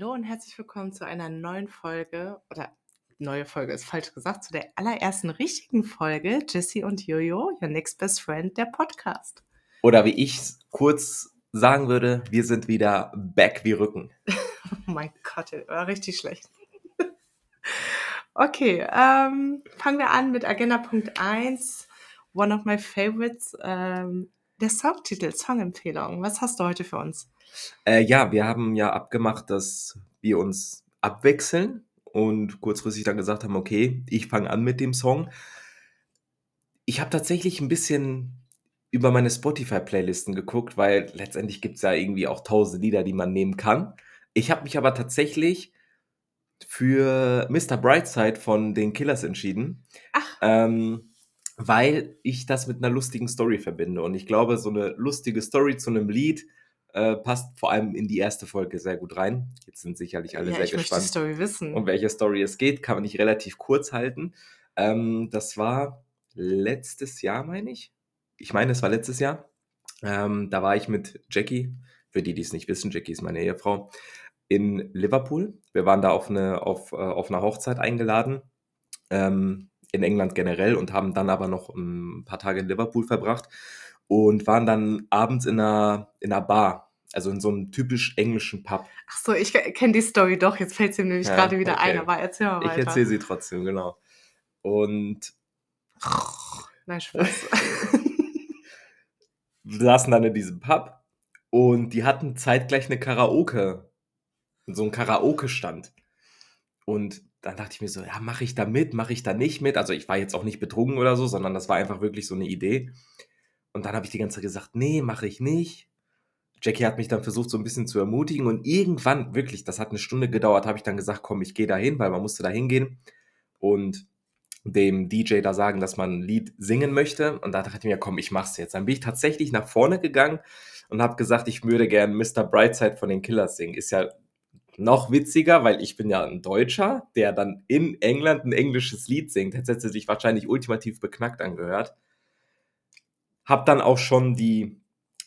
Hallo und herzlich willkommen zu einer neuen Folge, oder neue Folge ist falsch gesagt, zu der allerersten richtigen Folge Jesse und Jojo, Your Next Best Friend, der Podcast. Oder wie ich kurz sagen würde, wir sind wieder back wie Rücken. oh mein Gott, das war richtig schlecht. okay, ähm, fangen wir an mit Agenda Punkt 1. One of my favorites, ähm, der Songtitel, Songempfehlung. Was hast du heute für uns? Äh, ja, wir haben ja abgemacht, dass wir uns abwechseln und kurzfristig dann gesagt haben, okay, ich fange an mit dem Song. Ich habe tatsächlich ein bisschen über meine Spotify-Playlisten geguckt, weil letztendlich gibt es ja irgendwie auch tausend Lieder, die man nehmen kann. Ich habe mich aber tatsächlich für Mr. Brightside von den Killers entschieden. Ach. Ähm, weil ich das mit einer lustigen Story verbinde. Und ich glaube, so eine lustige Story zu einem Lied, äh, passt vor allem in die erste Folge sehr gut rein. Jetzt sind sicherlich alle ja, sehr ich gespannt. Die Story wissen. Um welche Story es geht, kann man nicht relativ kurz halten. Ähm, das war letztes Jahr, meine ich. Ich meine, es war letztes Jahr. Ähm, da war ich mit Jackie, für die, die es nicht wissen, Jackie ist meine Ehefrau, in Liverpool. Wir waren da auf eine, auf, äh, auf eine Hochzeit eingeladen. Ähm, in England generell und haben dann aber noch ein paar Tage in Liverpool verbracht und waren dann abends in einer, in einer Bar, also in so einem typisch englischen Pub. Ach so, ich kenne die Story doch, jetzt fällt sie mir nämlich ja, gerade wieder okay. ein, aber erzähl mal weiter. Ich erzähle sie trotzdem, genau. Und. Nein, Spaß. wir saßen dann in diesem Pub und die hatten zeitgleich eine Karaoke, so einen Karaoke-Stand. Und dann dachte ich mir so, ja, mache ich da mit, mache ich da nicht mit? Also ich war jetzt auch nicht betrunken oder so, sondern das war einfach wirklich so eine Idee. Und dann habe ich die ganze Zeit gesagt, nee, mache ich nicht. Jackie hat mich dann versucht, so ein bisschen zu ermutigen. Und irgendwann, wirklich, das hat eine Stunde gedauert, habe ich dann gesagt, komm, ich gehe da hin, weil man musste da hingehen und dem DJ da sagen, dass man ein Lied singen möchte. Und da dachte ich mir, komm, ich mach's jetzt. Dann bin ich tatsächlich nach vorne gegangen und habe gesagt, ich würde gerne Mr. Brightside von den Killers singen. Ist ja noch witziger, weil ich bin ja ein Deutscher, der dann in England ein englisches Lied singt. Hätte sich wahrscheinlich ultimativ beknackt angehört. Hab dann auch schon die,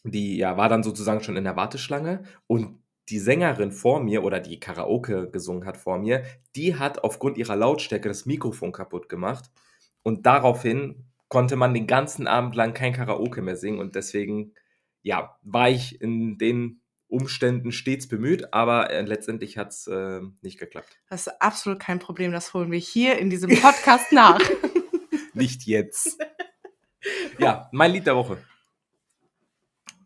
die, ja, war dann sozusagen schon in der Warteschlange und die Sängerin vor mir oder die Karaoke gesungen hat vor mir, die hat aufgrund ihrer Lautstärke das Mikrofon kaputt gemacht und daraufhin konnte man den ganzen Abend lang kein Karaoke mehr singen und deswegen, ja, war ich in den Umständen stets bemüht, aber äh, letztendlich hat es äh, nicht geklappt. Das ist absolut kein Problem, das holen wir hier in diesem Podcast nach. nicht jetzt. Ja, mein Lied der Woche.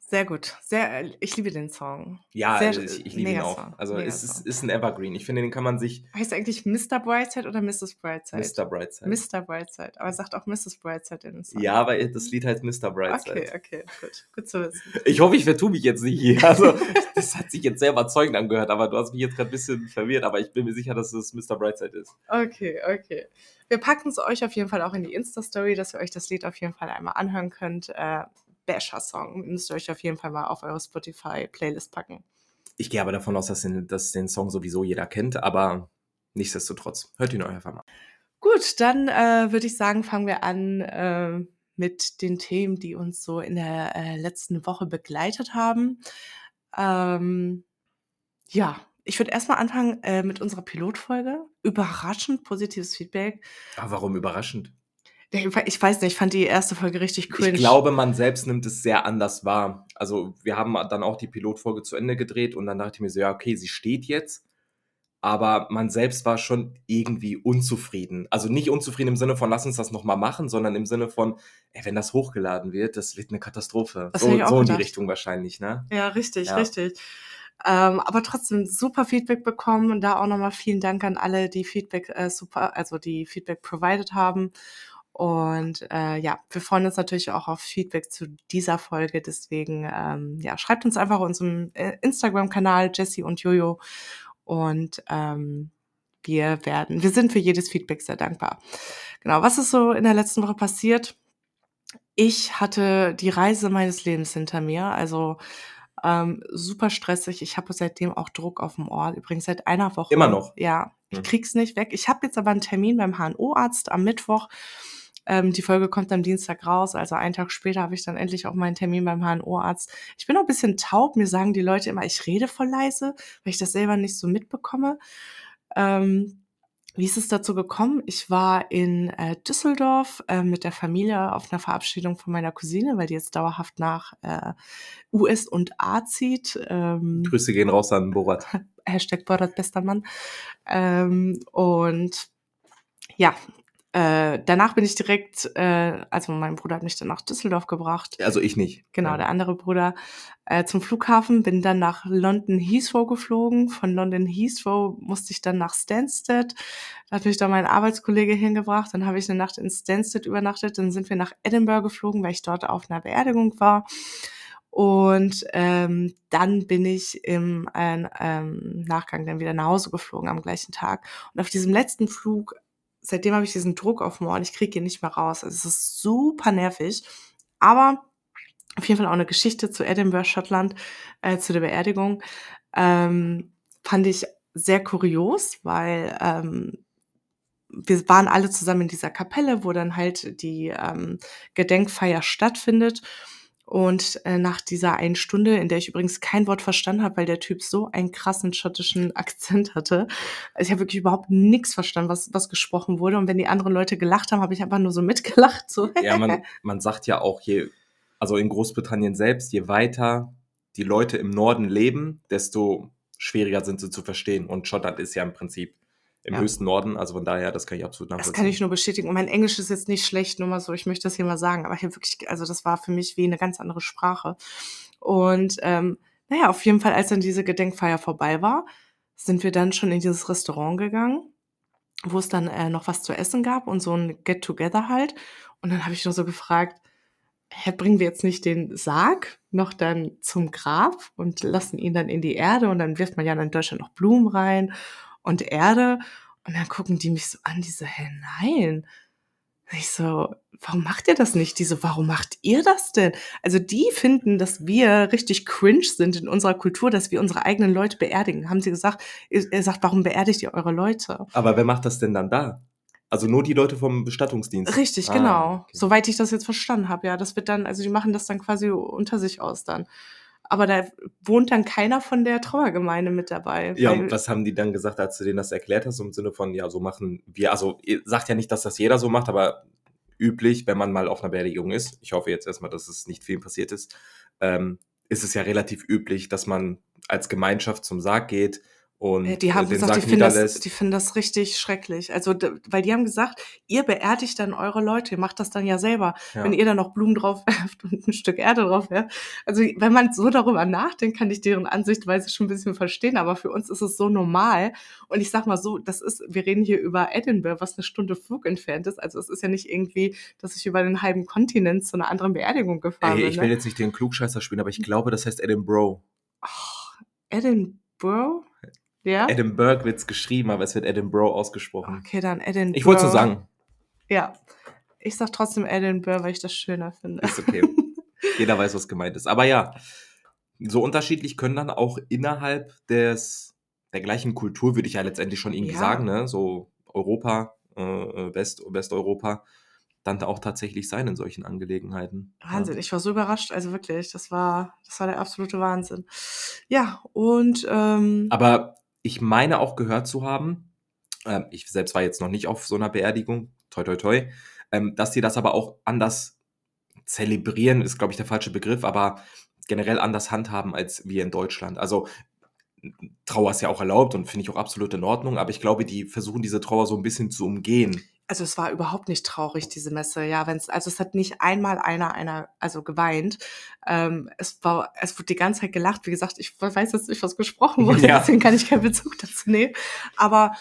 Sehr gut. Sehr, ich liebe den Song. Ja, Sehr, ich, ich liebe ihn auch. Song. Also es ist, ist, ein Evergreen. Ich finde, den kann man sich. Heißt eigentlich Mr. Brightside oder Mrs. Brightside? Mr. Brightside. Mr. Brightside. Aber er sagt auch Mrs. Brightside in den Song. Ja, weil das Lied heißt Mr. Brightside. Okay, okay, gut. Gut zu wissen. Ich hoffe, ich vertue mich jetzt nicht hier. Also, das hat sich jetzt sehr überzeugend angehört, aber du hast mich jetzt gerade ein bisschen verwirrt. Aber ich bin mir sicher, dass es Mr. Brightside ist. Okay, okay. Wir packen es euch auf jeden Fall auch in die Insta-Story, dass ihr euch das Lied auf jeden Fall einmal anhören könnt. Äh, Basher-Song. Müsst ihr euch auf jeden Fall mal auf eure Spotify-Playlist packen. Ich gehe aber davon aus, dass den, dass den Song sowieso jeder kennt, aber nichtsdestotrotz, hört ihn euch einfach mal. Gut, dann äh, würde ich sagen, fangen wir an äh, mit den Themen, die uns so in der äh, letzten Woche begleitet haben. Ähm, ja, ich würde erstmal anfangen äh, mit unserer Pilotfolge. Überraschend positives Feedback. Aber warum überraschend? Ich weiß nicht, ich fand die erste Folge richtig cringe. Ich glaube, man selbst nimmt es sehr anders wahr. Also wir haben dann auch die Pilotfolge zu Ende gedreht und dann dachte ich mir so, ja, okay, sie steht jetzt. Aber man selbst war schon irgendwie unzufrieden. Also nicht unzufrieden im Sinne von, lass uns das nochmal machen, sondern im Sinne von, ey, wenn das hochgeladen wird, das wird eine Katastrophe. Das so so in die Richtung wahrscheinlich, ne? Ja, richtig, ja. richtig. Ähm, aber trotzdem super Feedback bekommen und da auch nochmal vielen Dank an alle, die Feedback äh, super, also die Feedback provided haben. Und äh, ja, wir freuen uns natürlich auch auf Feedback zu dieser Folge. Deswegen ähm, ja, schreibt uns einfach unserem äh, Instagram-Kanal Jesse und Jojo. Und ähm, wir werden, wir sind für jedes Feedback sehr dankbar. Genau, was ist so in der letzten Woche passiert? Ich hatte die Reise meines Lebens hinter mir. Also ähm, super stressig. Ich habe seitdem auch Druck auf dem Ohr. Übrigens seit einer Woche. Immer noch. Ja, ich hm. krieg's nicht weg. Ich habe jetzt aber einen Termin beim HNO-Arzt am Mittwoch Ähm, die Folge kommt am Dienstag raus, also einen Tag später habe ich dann endlich auch meinen Termin beim HNO-Arzt. Ich bin noch ein bisschen taub, mir sagen die Leute immer, ich rede voll leise, weil ich das selber nicht so mitbekomme. Ähm, wie ist es dazu gekommen? Ich war in äh, Düsseldorf äh, mit der Familie auf einer Verabschiedung von meiner Cousine, weil die jetzt dauerhaft nach äh, US und A zieht. Ähm, Grüße gehen raus an Borat. Hashtag Borat bester Mann. Ähm, und ja, äh, danach bin ich direkt, äh, also mein Bruder hat mich dann nach Düsseldorf gebracht. Also ich nicht. Genau, Ja. der andere Bruder äh, zum Flughafen, bin dann nach London Heathrow geflogen. Von London Heathrow musste ich dann nach Stansted. Da hat mich da mein Arbeitskollege hingebracht. Dann habe ich eine Nacht in Stansted übernachtet. Dann sind wir nach Edinburgh geflogen, weil ich dort auf einer Beerdigung war. Und ähm, dann bin ich im äh, ähm, Nachgang dann wieder nach Hause geflogen am gleichen Tag. Und auf diesem letzten Flug, seitdem habe ich diesen Druck auf und ich kriege ihn nicht mehr raus. Also es ist super nervig. Aber auf jeden Fall auch eine Geschichte zu Edinburgh, Schottland, äh, zu der Beerdigung. Ähm, fand ich sehr kurios, weil ähm, wir waren alle zusammen in dieser Kapelle, wo dann halt die ähm, Gedenkfeier stattfindet. Und äh, nach dieser einen Stunde, in der ich übrigens kein Wort verstanden habe, weil der Typ so einen krassen schottischen Akzent hatte, also ich habe wirklich überhaupt nichts verstanden, was, was gesprochen wurde. Und wenn die anderen Leute gelacht haben, habe ich einfach nur so mitgelacht. So. Ja, man, man sagt ja auch, je, also in Großbritannien selbst, je weiter die Leute im Norden leben, desto schwieriger sind sie zu verstehen. Und Schottland ist ja im Prinzip im Ja. höchsten Norden, also von daher, das kann ich absolut Das nachvollziehen. kann ich nur bestätigen. Und mein Englisch ist jetzt nicht schlecht, nur mal so, ich möchte das hier mal sagen. Aber ich habe wirklich, also das war für mich wie eine ganz andere Sprache. Und ähm, naja, auf jeden Fall, als dann diese Gedenkfeier vorbei war, sind wir dann schon in dieses Restaurant gegangen, wo es dann äh, noch was zu essen gab und so ein Get-Together halt. Und dann habe ich nur so gefragt, hä, bringen wir jetzt nicht den Sarg noch dann zum Grab und lassen ihn dann in die Erde und dann wirft man ja in Deutschland noch Blumen rein und Erde. Und dann gucken die mich so an, die so, hä, nein. Und Ich so, warum macht ihr das nicht? Die so, warum macht ihr das denn? Also die finden, dass wir richtig cringe sind in unserer Kultur, dass wir unsere eigenen Leute beerdigen. Haben sie gesagt, ihr sagt, warum beerdigt ihr eure Leute? Aber wer macht das denn dann da? Also nur die Leute vom Bestattungsdienst. Richtig, Ah, genau. okay. Soweit ich das jetzt verstanden habe, ja. Das wird dann, also die machen das dann quasi unter sich aus dann. Aber da wohnt dann keiner von der Trauergemeinde mit dabei. Ja, und was haben die dann gesagt, als du denen das erklärt hast, im Sinne von, ja, so machen wir, also ihr sagt ja nicht, dass das jeder so macht, aber üblich, wenn man mal auf einer Beerdigung ist, ich hoffe jetzt erstmal, dass es nicht vielen passiert ist, ähm, ist es ja relativ üblich, dass man als Gemeinschaft zum Sarg geht und Äh, Die haben äh, den gesagt, die Sarg finden, das, die finden das richtig schrecklich. Also, weil die haben gesagt, ihr beerdigt dann eure Leute, ihr macht das dann ja selber. Ja. Wenn ihr dann noch Blumen drauf werft und ein Stück Erde drauf werft. Also, wenn man so darüber nachdenkt, kann ich deren Ansichtweise schon ein bisschen verstehen. Aber für uns ist es so normal. Und ich sag mal so, das ist, wir reden hier über Edinburgh, was eine Stunde Flug entfernt ist. Also, es ist ja nicht irgendwie, dass ich über den halben Kontinent zu einer anderen Beerdigung gefahren Ey, bin. ich ne? will jetzt nicht den Klugscheißer spielen, aber ich glaube, das heißt Edinburgh. Oh, Edinburgh? Ja? Edinburgh wird's geschrieben, aber es wird Edinburgh ausgesprochen. Okay, dann Edinburgh. Ich wollte so sagen. Ja. Ich sag trotzdem Edinburgh, weil ich das schöner finde. Ist okay. Jeder weiß, was gemeint ist. Aber ja, so unterschiedlich können dann auch innerhalb des, der gleichen Kultur, würde ich ja letztendlich schon irgendwie Ja. sagen, ne? so Europa, äh, West, Westeuropa, dann auch tatsächlich sein in solchen Angelegenheiten. Wahnsinn, ich war so überrascht, also wirklich, das war, das war der absolute Wahnsinn. Ja, und ähm, Ja. Aber ich meine auch gehört zu haben, ähm, ich selbst war jetzt noch nicht auf so einer Beerdigung, toi toi toi, ähm, dass die das aber auch anders zelebrieren, ist glaube ich der falsche Begriff, aber generell anders handhaben als wir in Deutschland. Also Trauer ist ja auch erlaubt und finde ich auch absolut in Ordnung, aber ich glaube, die versuchen diese Trauer so ein bisschen zu umgehen. Also es war überhaupt nicht traurig, diese Messe. Ja, wenn's, also es hat nicht einmal einer, einer, also geweint. Ähm, es war, es wurde die ganze Zeit gelacht. Wie gesagt, ich weiß jetzt nicht, was gesprochen wurde, Ja. deswegen kann ich keinen Bezug dazu nehmen. Aber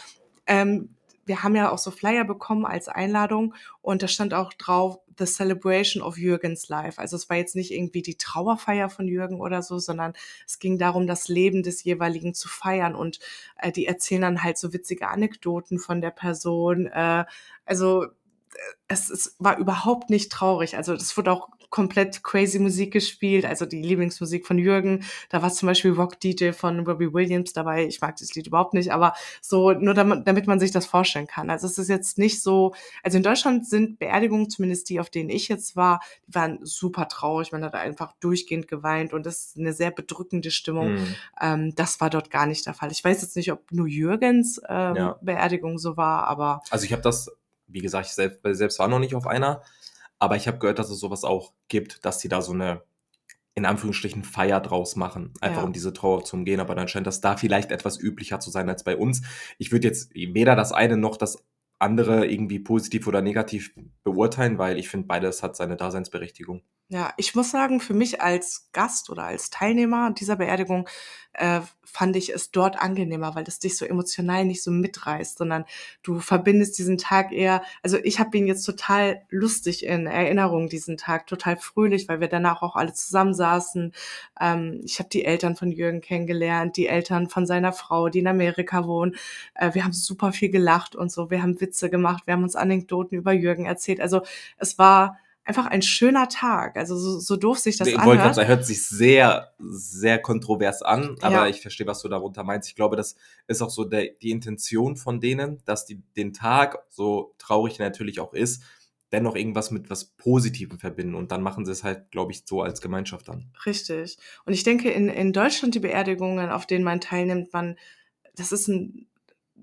ähm, wir haben ja auch so Flyer bekommen als Einladung und da stand auch drauf The Celebration of Jürgens Life. Also es war jetzt nicht irgendwie die Trauerfeier von Jürgen oder so, sondern es ging darum, das Leben des jeweiligen zu feiern und äh, die erzählen dann halt so witzige Anekdoten von der Person. Äh, also äh, es, es war überhaupt nicht traurig. Also das wurde auch komplett crazy Musik gespielt, also die Lieblingsmusik von Jürgen. Da war zum Beispiel Rock DJ von Robbie Williams dabei. Ich mag das Lied überhaupt nicht, aber so nur damit, damit man sich das vorstellen kann. Also es ist jetzt nicht so, also in Deutschland sind Beerdigungen, zumindest die, auf denen ich jetzt war, die waren super traurig. Man hat einfach durchgehend geweint und das ist eine sehr bedrückende Stimmung. Mhm. Ähm, das war dort gar nicht der Fall. Ich weiß jetzt nicht, ob nur Jürgens ähm, ja. Beerdigung so war, aber. Also ich habe das, wie gesagt, ich selbst, selbst war noch nicht auf einer, aber ich habe gehört, dass es sowas auch gibt, dass die da so eine in Anführungsstrichen Feier draus machen, einfach ja. um diese Trauer zu umgehen. Aber dann scheint das da vielleicht etwas üblicher zu sein als bei uns. Ich würde jetzt weder das eine noch das andere irgendwie positiv oder negativ beurteilen, weil ich finde, beides hat seine Daseinsberechtigung. Ja, ich muss sagen, für mich als Gast oder als Teilnehmer dieser Beerdigung äh, fand ich es dort angenehmer, weil das dich so emotional nicht so mitreißt, sondern du verbindest diesen Tag eher, also ich habe ihn jetzt total lustig in Erinnerung, diesen Tag, total fröhlich, weil wir danach auch alle zusammensaßen. Ähm, ich habe die Eltern von Jürgen kennengelernt, die Eltern von seiner Frau, die in Amerika wohnen. Äh, wir haben super viel gelacht und so, wir haben Witze gemacht, wir haben uns Anekdoten über Jürgen erzählt. Also es war einfach ein schöner Tag. Also so, so doof sich das ich anhört. Wollte sagen, hört sich sehr, sehr kontrovers an, aber ja. ich verstehe, was du darunter meinst. Ich glaube, das ist auch so der, die Intention von denen, dass die den Tag, so traurig natürlich auch ist, dennoch irgendwas mit was Positivem verbinden. Und dann machen sie es halt, glaube ich, so als Gemeinschaft an. Richtig. Und ich denke, in, in Deutschland die Beerdigungen, auf denen man teilnimmt, man, das ist ein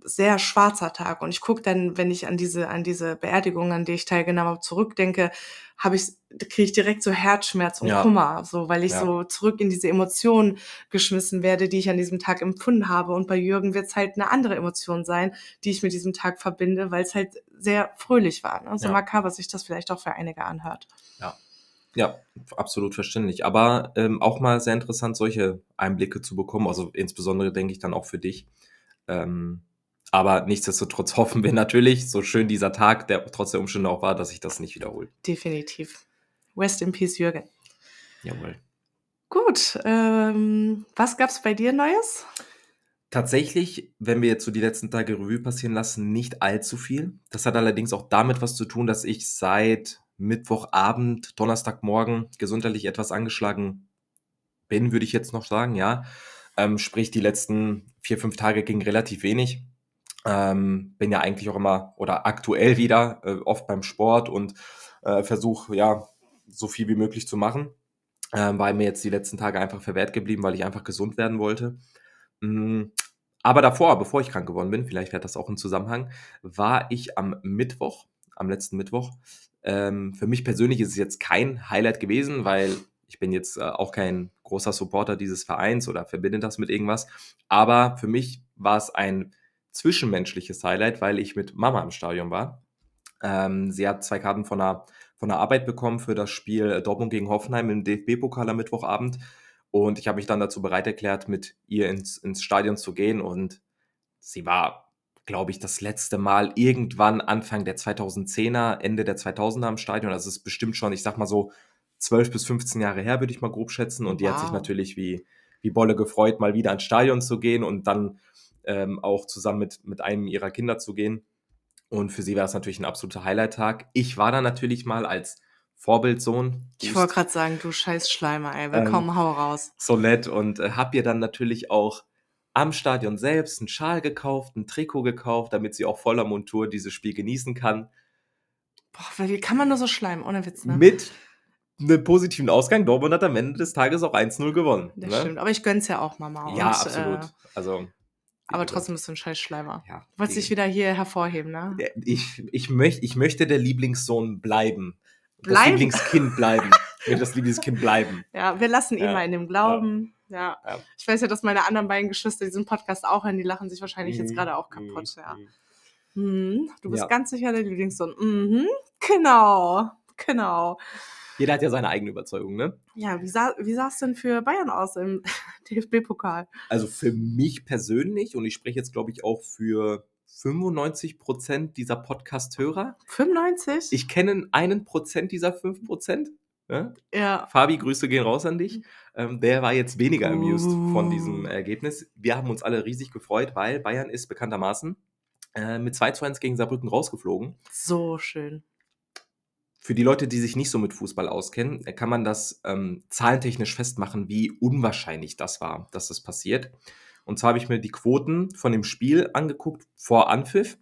sehr schwarzer Tag. Und ich gucke dann, wenn ich an diese, an diese Beerdigung, an die ich teilgenommen habe, zurückdenke, habe ich, kriege ich direkt so Herzschmerz und ja. Kummer, so, weil ich ja. so zurück in diese Emotionen geschmissen werde, die ich an diesem Tag empfunden habe. Und bei Jürgen wird es halt eine andere Emotion sein, die ich mit diesem Tag verbinde, weil es halt sehr fröhlich war. Ne? So ja. makaber sich das vielleicht auch für einige anhört. Ja. Ja, absolut verständlich. Aber ähm, auch mal sehr interessant, solche Einblicke zu bekommen. Also insbesondere denke ich dann auch für dich. Ähm, aber nichtsdestotrotz hoffen wir natürlich, so schön dieser Tag, der trotz der Umstände auch war, dass sich das nicht wiederholt. Definitiv. Rest in Peace, Jürgen. Jawohl. Gut, ähm, was gab's bei dir Neues? Tatsächlich, wenn wir jetzt so die letzten Tage Revue passieren lassen, nicht allzu viel. Das hat allerdings auch damit was zu tun, dass ich seit Mittwochabend, Donnerstagmorgen gesundheitlich etwas angeschlagen bin, würde ich jetzt noch sagen, ja. Ähm, sprich, die letzten vier, fünf Tage ging relativ wenig. Ähm, bin ja eigentlich auch immer oder aktuell wieder äh, oft beim Sport und äh, versuche ja so viel wie möglich zu machen, äh, weil mir jetzt die letzten Tage einfach verwehrt geblieben, weil ich einfach gesund werden wollte. Mhm. Aber davor, bevor ich krank geworden bin, vielleicht hat das auch einen Zusammenhang, war ich am Mittwoch, am letzten Mittwoch. Ähm, für mich persönlich ist es jetzt kein Highlight gewesen, weil ich bin jetzt äh, auch kein großer Supporter dieses Vereins oder verbinde das mit irgendwas. Aber für mich war es ein zwischenmenschliches Highlight, weil ich mit Mama im Stadion war. Ähm, sie hat zwei Karten von der, von der Arbeit bekommen für das Spiel Dortmund gegen Hoffenheim im DFB-Pokal am Mittwochabend. Und ich habe mich dann dazu bereit erklärt, mit ihr ins, ins Stadion zu gehen. Und sie war, glaube ich, das letzte Mal irgendwann Anfang der 2010er, Ende der 2000er im Stadion. Also es ist bestimmt schon, ich sag mal so, 12 bis 15 Jahre her, würde ich mal grob schätzen. Und die wow. hat sich natürlich wie, wie Bolle gefreut, mal wieder ins Stadion zu gehen und dann ähm, auch zusammen mit, mit einem ihrer Kinder zu gehen. Und für sie war es natürlich ein absoluter Highlight-Tag. Ich war da natürlich mal als Vorbildsohn. Ich wollte gerade sagen, du scheiß Schleimer, ey, willkommen, ähm, hau raus. So nett und äh, hab ihr dann natürlich auch am Stadion selbst einen Schal gekauft, ein Trikot gekauft, damit sie auch voller Montur dieses Spiel genießen kann. Boah, wie kann man nur so schleimen, ohne Witz, ne? Mit einem positiven Ausgang. Dortmund hat am Ende des Tages auch 1-0 gewonnen. Das ne? stimmt, aber ich gönn's ja auch, Mama. Ja, und, absolut. Äh, also aber trotzdem bist du ein scheiß Schleimer. Ja, du wolltest dich wieder hier hervorheben, ne? Ich, ich, möcht, ich möchte der Lieblingssohn bleiben. bleiben? Das Lieblingskind bleiben. ich möchte das Lieblingskind bleiben. Ja, wir lassen ihn ja. mal in dem Glauben. Ja. ja. Ich weiß ja, dass meine anderen beiden Geschwister diesen Podcast auch hören. Die lachen sich wahrscheinlich mhm. jetzt gerade auch kaputt. Ja. Mhm. Du bist ganz sicher der Lieblingssohn. Mhm. Genau. Genau. Jeder hat ja seine eigene Überzeugung, ne? Ja, wie sah wie es denn für Bayern aus im DFB-Pokal? Also für mich persönlich, und ich spreche jetzt, glaube ich, auch für 95 Prozent dieser Podcast-Hörer. 95? Ich kenne einen Prozent dieser 5 Prozent. Ne? Ja. Fabi, Grüße gehen raus an dich. Ähm, der war jetzt weniger amused uh. von diesem Ergebnis. Wir haben uns alle riesig gefreut, weil Bayern ist bekanntermaßen äh, mit 2 zu 1 gegen Saarbrücken rausgeflogen. So schön für die Leute, die sich nicht so mit Fußball auskennen, kann man das ähm, zahlentechnisch festmachen, wie unwahrscheinlich das war, dass das passiert. Und zwar habe ich mir die Quoten von dem Spiel angeguckt vor Anpfiff.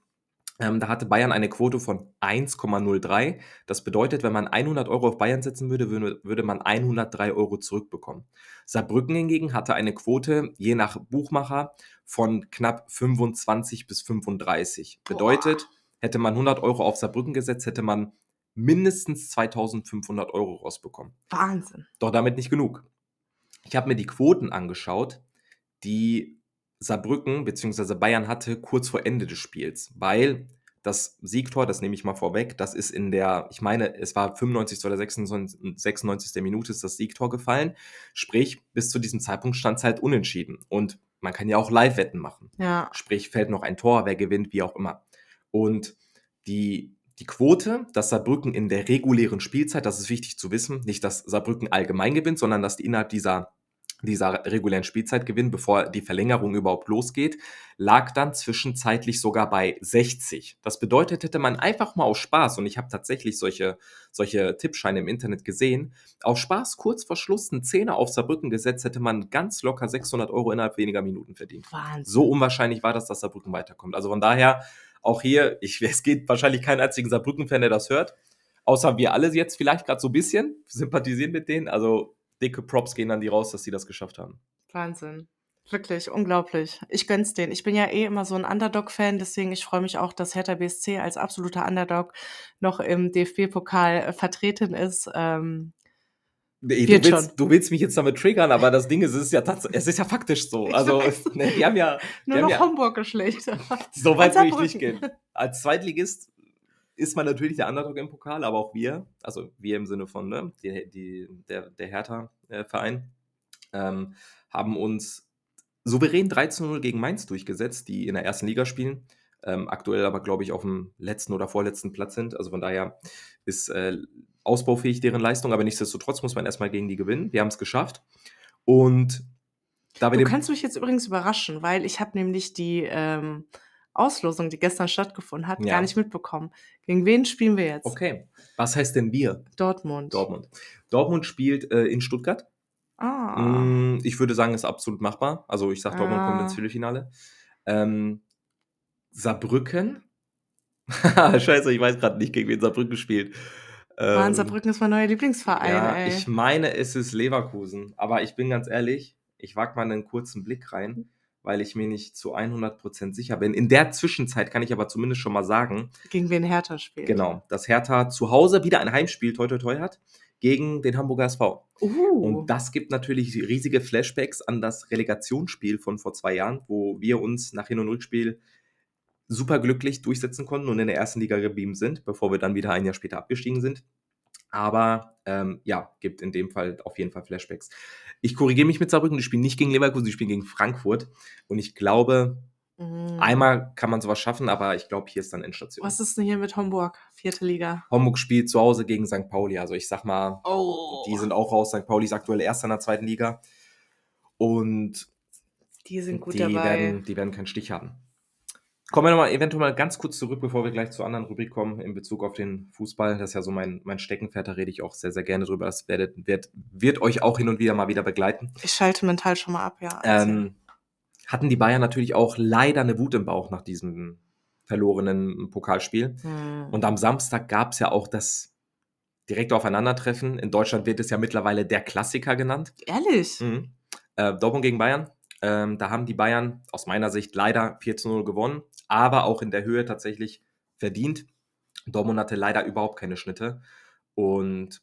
Ähm, da hatte Bayern eine Quote von 1,03. Das bedeutet, wenn man 100 Euro auf Bayern setzen würde, würde, würde man 103 Euro zurückbekommen. Saarbrücken hingegen hatte eine Quote, je nach Buchmacher, von knapp 25 bis 35. Bedeutet, hätte man 100 Euro auf Saarbrücken gesetzt, hätte man mindestens 2500 Euro rausbekommen. Wahnsinn. Doch damit nicht genug. Ich habe mir die Quoten angeschaut, die Saarbrücken bzw. Bayern hatte kurz vor Ende des Spiels, weil das Siegtor, das nehme ich mal vorweg, das ist in der, ich meine, es war 95. oder 96. 96. Minute ist das Siegtor gefallen. Sprich, bis zu diesem Zeitpunkt stand es halt unentschieden. Und man kann ja auch Live-Wetten machen. Ja. Sprich, fällt noch ein Tor, wer gewinnt, wie auch immer. Und die die Quote, dass Saarbrücken in der regulären Spielzeit, das ist wichtig zu wissen, nicht, dass Saarbrücken allgemein gewinnt, sondern dass die innerhalb dieser, dieser regulären Spielzeit gewinnen, bevor die Verlängerung überhaupt losgeht, lag dann zwischenzeitlich sogar bei 60. Das bedeutet, hätte man einfach mal aus Spaß, und ich habe tatsächlich solche, solche Tippscheine im Internet gesehen, aus Spaß kurz vor Schluss einen Zehner auf Saarbrücken gesetzt, hätte man ganz locker 600 Euro innerhalb weniger Minuten verdient. Wahnsinn. So unwahrscheinlich war das, dass Saarbrücken weiterkommt. Also von daher, auch hier, ich, es geht wahrscheinlich keinen einzigen Saarbrücken-Fan, der das hört. Außer wir alle jetzt vielleicht gerade so ein bisschen sympathisieren mit denen. Also dicke Props gehen an die raus, dass sie das geschafft haben. Wahnsinn. Wirklich unglaublich. Ich gönn's denen. Ich bin ja eh immer so ein Underdog-Fan, deswegen ich freue mich auch, dass Hertha BSC als absoluter Underdog noch im DFB-Pokal äh, vertreten ist. Ähm, Nee, du, willst, du willst mich jetzt damit triggern, aber das Ding ist, es ist ja es ist ja faktisch so. Also, ne, die haben ja, nur haben noch ja Homburg geschlecht. so weit will ich nicht gehen. Als Zweitligist ist man natürlich der Underdog im Pokal, aber auch wir, also wir im Sinne von ne, die, die, der, der Hertha-Verein, ähm, haben uns souverän 13-0 gegen Mainz durchgesetzt, die in der ersten Liga spielen. Ähm, aktuell aber, glaube ich, auf dem letzten oder vorletzten Platz sind. Also von daher ist äh, ausbaufähig deren Leistung, aber nichtsdestotrotz muss man erstmal gegen die gewinnen. Wir haben es geschafft. Und da Du kannst mich jetzt übrigens überraschen, weil ich habe nämlich die ähm, Auslosung, die gestern stattgefunden hat, Ja. gar nicht mitbekommen. Gegen wen spielen wir jetzt? Okay. Was heißt denn wir? Dortmund. Dortmund. Dortmund spielt äh, in Stuttgart. Ah. Mm, Ich würde sagen, ist absolut machbar. Also ich sage, Dortmund kommt Ah. ins Viertelfinale. Ähm, Saarbrücken. Scheiße, ich weiß gerade nicht, gegen wen Saarbrücken spielt. Mann, Ähm, Saarbrücken ist mein neuer Lieblingsverein, ja, ey. ich meine, es ist Leverkusen. Aber ich bin ganz ehrlich, ich wage mal einen kurzen Blick rein, weil ich mir nicht zu 100% sicher bin. In der Zwischenzeit kann ich aber zumindest schon mal sagen, Gegen wen Hertha spielt. genau, dass Hertha zu Hause wieder ein Heimspiel, toi toi toi, hat, gegen den Hamburger SV. Uh. Und das gibt natürlich riesige Flashbacks an das Relegationsspiel von vor zwei Jahren, wo wir uns nach Hin- und Rückspiel super glücklich durchsetzen konnten und in der ersten Liga geblieben sind, bevor wir dann wieder ein Jahr später abgestiegen sind. Aber ähm, ja, gibt in dem Fall auf jeden Fall Flashbacks. Ich korrigiere mich mit Saarbrücken, die spielen nicht gegen Leverkusen, die spielen gegen Frankfurt. Und ich glaube, Mm. einmal kann man sowas schaffen, aber ich glaube, hier ist dann Endstation. Was ist denn hier mit Homburg? Vierte Liga. Homburg spielt zu Hause gegen St. Pauli. Also ich sag mal, Oh. die sind auch raus. St. Pauli ist aktuell erster in der zweiten Liga. Und Die sind gut die, dabei. werden, die werden keinen Stich haben. Kommen wir nochmal eventuell mal ganz kurz zurück, bevor wir gleich zur anderen Rubrik kommen, in Bezug auf den Fußball. Das ist ja so mein, mein Steckenpferd, da rede ich auch sehr, sehr gerne drüber. Das werdet, wird, wird euch auch hin und wieder mal wieder begleiten. Ich schalte mental schon mal ab, ja. Erzähl. Ähm, hatten die Bayern natürlich auch leider eine Wut im Bauch nach diesem verlorenen Pokalspiel. Hm. Und am Samstag gab es ja auch das direkte Aufeinandertreffen. In Deutschland wird es ja mittlerweile der Klassiker genannt. Ehrlich? Mhm. Äh, Dortmund gegen Bayern. Ähm, da haben die Bayern aus meiner Sicht leider 4 zu 0 gewonnen, aber auch in der Höhe tatsächlich verdient. Dortmund hatte leider überhaupt keine Schnitte und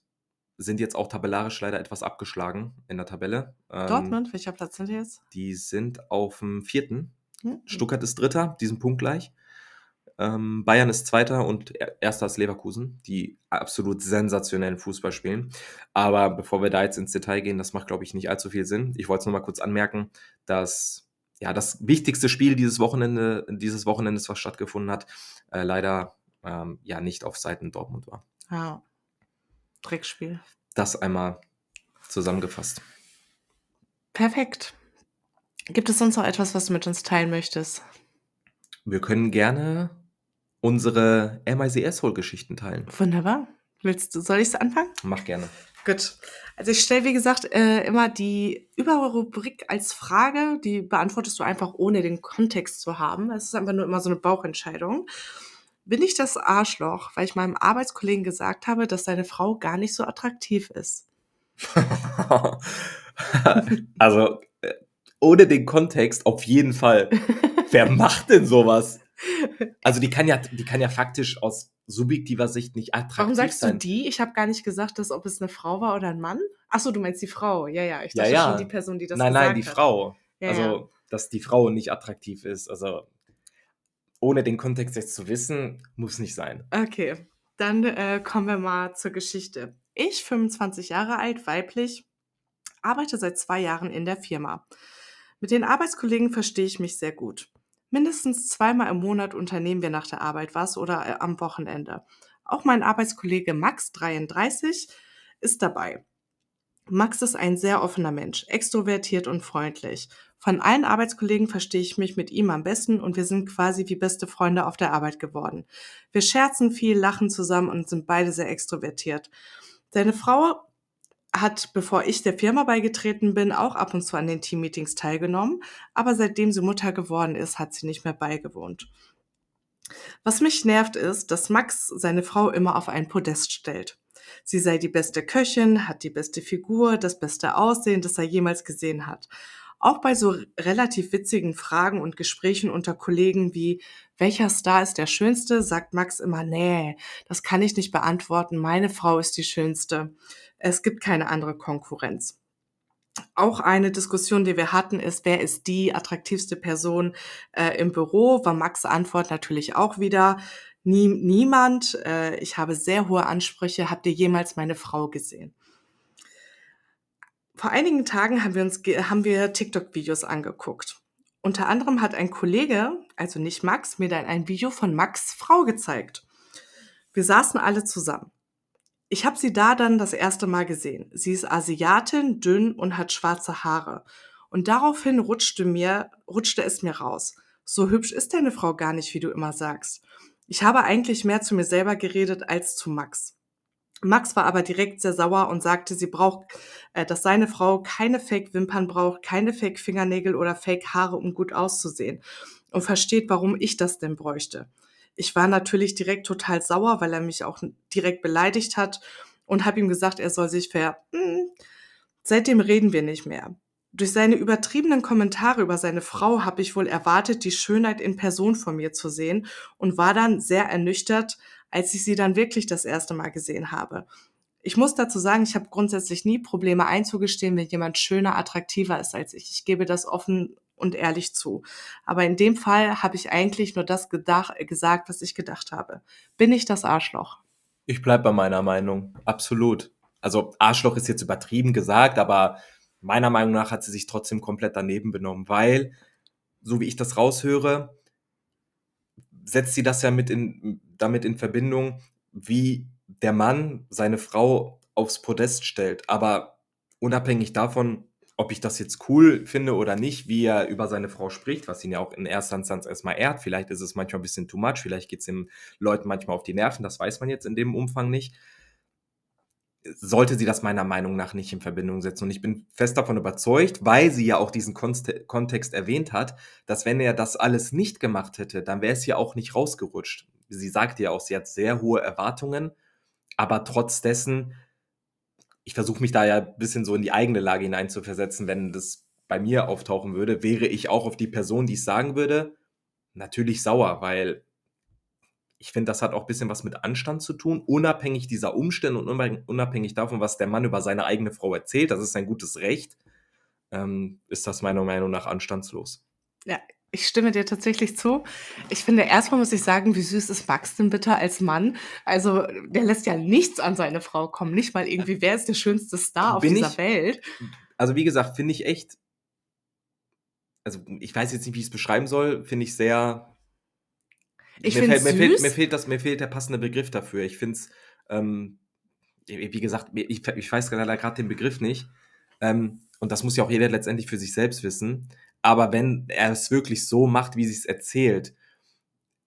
sind jetzt auch tabellarisch leider etwas abgeschlagen in der Tabelle. Ähm, Dortmund? Welcher Platz sind die jetzt? Die sind auf dem vierten. Hm? Stuttgart ist Dritter, diesen Punkt gleich. Ähm, Bayern ist Zweiter und er- Erster ist Leverkusen, die absolut sensationellen Fußball spielen. Aber bevor wir da jetzt ins Detail gehen, das macht, glaube ich, nicht allzu viel Sinn. Ich wollte es nur mal kurz anmerken, dass ja das wichtigste Spiel dieses Wochenende, dieses Wochenendes, was stattgefunden hat, äh, leider ähm, ja nicht auf Seiten Dortmund war. Ja. Dreckspiel. Das einmal zusammengefasst. Perfekt. Gibt es sonst noch etwas, was du mit uns teilen möchtest? Wir können gerne unsere MICS-Hol-Geschichten teilen. Wunderbar. Willst du, soll ich es anfangen? Mach gerne. Gut. Also ich stelle, wie gesagt, äh, immer die Überrubrik als Frage, die beantwortest du einfach ohne den Kontext zu haben. Es ist einfach nur immer so eine Bauchentscheidung. Bin ich das Arschloch, weil ich meinem Arbeitskollegen gesagt habe, dass seine Frau gar nicht so attraktiv ist? also, äh, ohne den Kontext auf jeden Fall. Wer macht denn sowas? Also die kann ja, die kann ja faktisch aus subjektiver Sicht nicht attraktiv sein. Warum sagst sein. du die? Ich habe gar nicht gesagt, dass ob es eine Frau war oder ein Mann. Achso, du meinst die Frau. Ja, ja. Ich dachte ja, ja. schon die Person, die das nein, gesagt Nein, nein, die hat. Frau. Ja, also, dass die Frau nicht attraktiv ist. Also, ohne den Kontext jetzt zu wissen, muss nicht sein. Okay, dann äh, kommen wir mal zur Geschichte. Ich, 25 Jahre alt, weiblich, arbeite seit zwei Jahren in der Firma. Mit den Arbeitskollegen verstehe ich mich sehr gut. Mindestens zweimal im Monat unternehmen wir nach der Arbeit was oder äh, am Wochenende. Auch mein Arbeitskollege Max, 33, ist dabei. Max ist ein sehr offener Mensch, extrovertiert und freundlich. Von allen Arbeitskollegen verstehe ich mich mit ihm am besten und wir sind quasi wie beste Freunde auf der Arbeit geworden. Wir scherzen viel, lachen zusammen und sind beide sehr extrovertiert. Seine Frau hat, bevor ich der Firma beigetreten bin, auch ab und zu an den Teammeetings teilgenommen, aber seitdem sie Mutter geworden ist, hat sie nicht mehr beigewohnt. Was mich nervt ist, dass Max seine Frau immer auf ein Podest stellt. Sie sei die beste Köchin, hat die beste Figur, das beste Aussehen, das er jemals gesehen hat. Auch bei so relativ witzigen Fragen und Gesprächen unter Kollegen wie welcher Star ist der schönste, sagt Max immer, nee, das kann ich nicht beantworten, meine Frau ist die schönste. Es gibt keine andere Konkurrenz. Auch eine Diskussion, die wir hatten, ist, wer ist die attraktivste Person äh, im Büro? War Max Antwort natürlich auch wieder, nie, niemand. Äh, ich habe sehr hohe Ansprüche. Habt ihr jemals meine Frau gesehen? Vor einigen Tagen haben wir uns haben wir TikTok-Videos angeguckt. Unter anderem hat ein Kollege, also nicht Max, mir dann ein Video von Max Frau gezeigt. Wir saßen alle zusammen. Ich habe sie da dann das erste Mal gesehen. Sie ist Asiatin, dünn und hat schwarze Haare. Und daraufhin rutschte mir, rutschte es mir raus. So hübsch ist deine Frau gar nicht, wie du immer sagst. Ich habe eigentlich mehr zu mir selber geredet als zu Max. Max war aber direkt sehr sauer und sagte, sie braucht, äh, dass seine Frau keine Fake-Wimpern braucht, keine Fake-Fingernägel oder Fake-Haare, um gut auszusehen. Und versteht, warum ich das denn bräuchte. Ich war natürlich direkt total sauer, weil er mich auch direkt beleidigt hat und habe ihm gesagt, er soll sich ver... Hm. Seitdem reden wir nicht mehr. Durch seine übertriebenen Kommentare über seine Frau habe ich wohl erwartet, die Schönheit in Person von mir zu sehen und war dann sehr ernüchtert, als ich sie dann wirklich das erste Mal gesehen habe. Ich muss dazu sagen, ich habe grundsätzlich nie Probleme einzugestehen, wenn jemand schöner, attraktiver ist als ich. Ich gebe das offen und ehrlich zu. Aber in dem Fall habe ich eigentlich nur das gedacht, gesagt, was ich gedacht habe. Bin ich das Arschloch? Ich bleib bei meiner Meinung. Absolut. Also Arschloch ist jetzt übertrieben gesagt, aber meiner Meinung nach hat sie sich trotzdem komplett daneben benommen, weil, so wie ich das raushöre, setzt sie das ja mit in, damit in Verbindung, wie der Mann seine Frau aufs Podest stellt. Aber unabhängig davon, ob ich das jetzt cool finde oder nicht, wie er über seine Frau spricht, was ihn ja auch in erster Instanz erstmal ehrt. Vielleicht ist es manchmal ein bisschen too much, vielleicht geht es den Leuten manchmal auf die Nerven, das weiß man jetzt in dem Umfang nicht. Sollte sie das meiner Meinung nach nicht in Verbindung setzen. Und ich bin fest davon überzeugt, weil sie ja auch diesen Kontext erwähnt hat, dass wenn er das alles nicht gemacht hätte, dann wäre es ja auch nicht rausgerutscht. Sie sagte ja auch, sie hat sehr hohe Erwartungen, aber trotz dessen ich versuche mich da ja ein bisschen so in die eigene Lage hineinzuversetzen, wenn das bei mir auftauchen würde, wäre ich auch auf die Person, die es sagen würde, natürlich sauer, weil ich finde, das hat auch ein bisschen was mit Anstand zu tun, unabhängig dieser Umstände und unabhängig davon, was der Mann über seine eigene Frau erzählt, das ist sein gutes Recht, ähm, ist das meiner Meinung nach anstandslos. Ja, ich stimme dir tatsächlich zu. Ich finde, erstmal muss ich sagen, wie süß ist Max denn bitte als Mann? Also, der lässt ja nichts an seine Frau kommen. Nicht mal irgendwie, wer ist der schönste Star auf Bin dieser ich- Welt? Also wie gesagt, finde ich echt, also ich weiß jetzt nicht, wie ich es beschreiben soll, finde ich sehr. Ich mir, fällt, mir, fehlt, mir, fehlt das, mir fehlt der passende Begriff dafür. Ich finde es, ähm, wie gesagt, ich, ich weiß leider gerade den Begriff nicht. Ähm, und das muss ja auch jeder letztendlich für sich selbst wissen. Aber wenn er es wirklich so macht, wie sie es erzählt,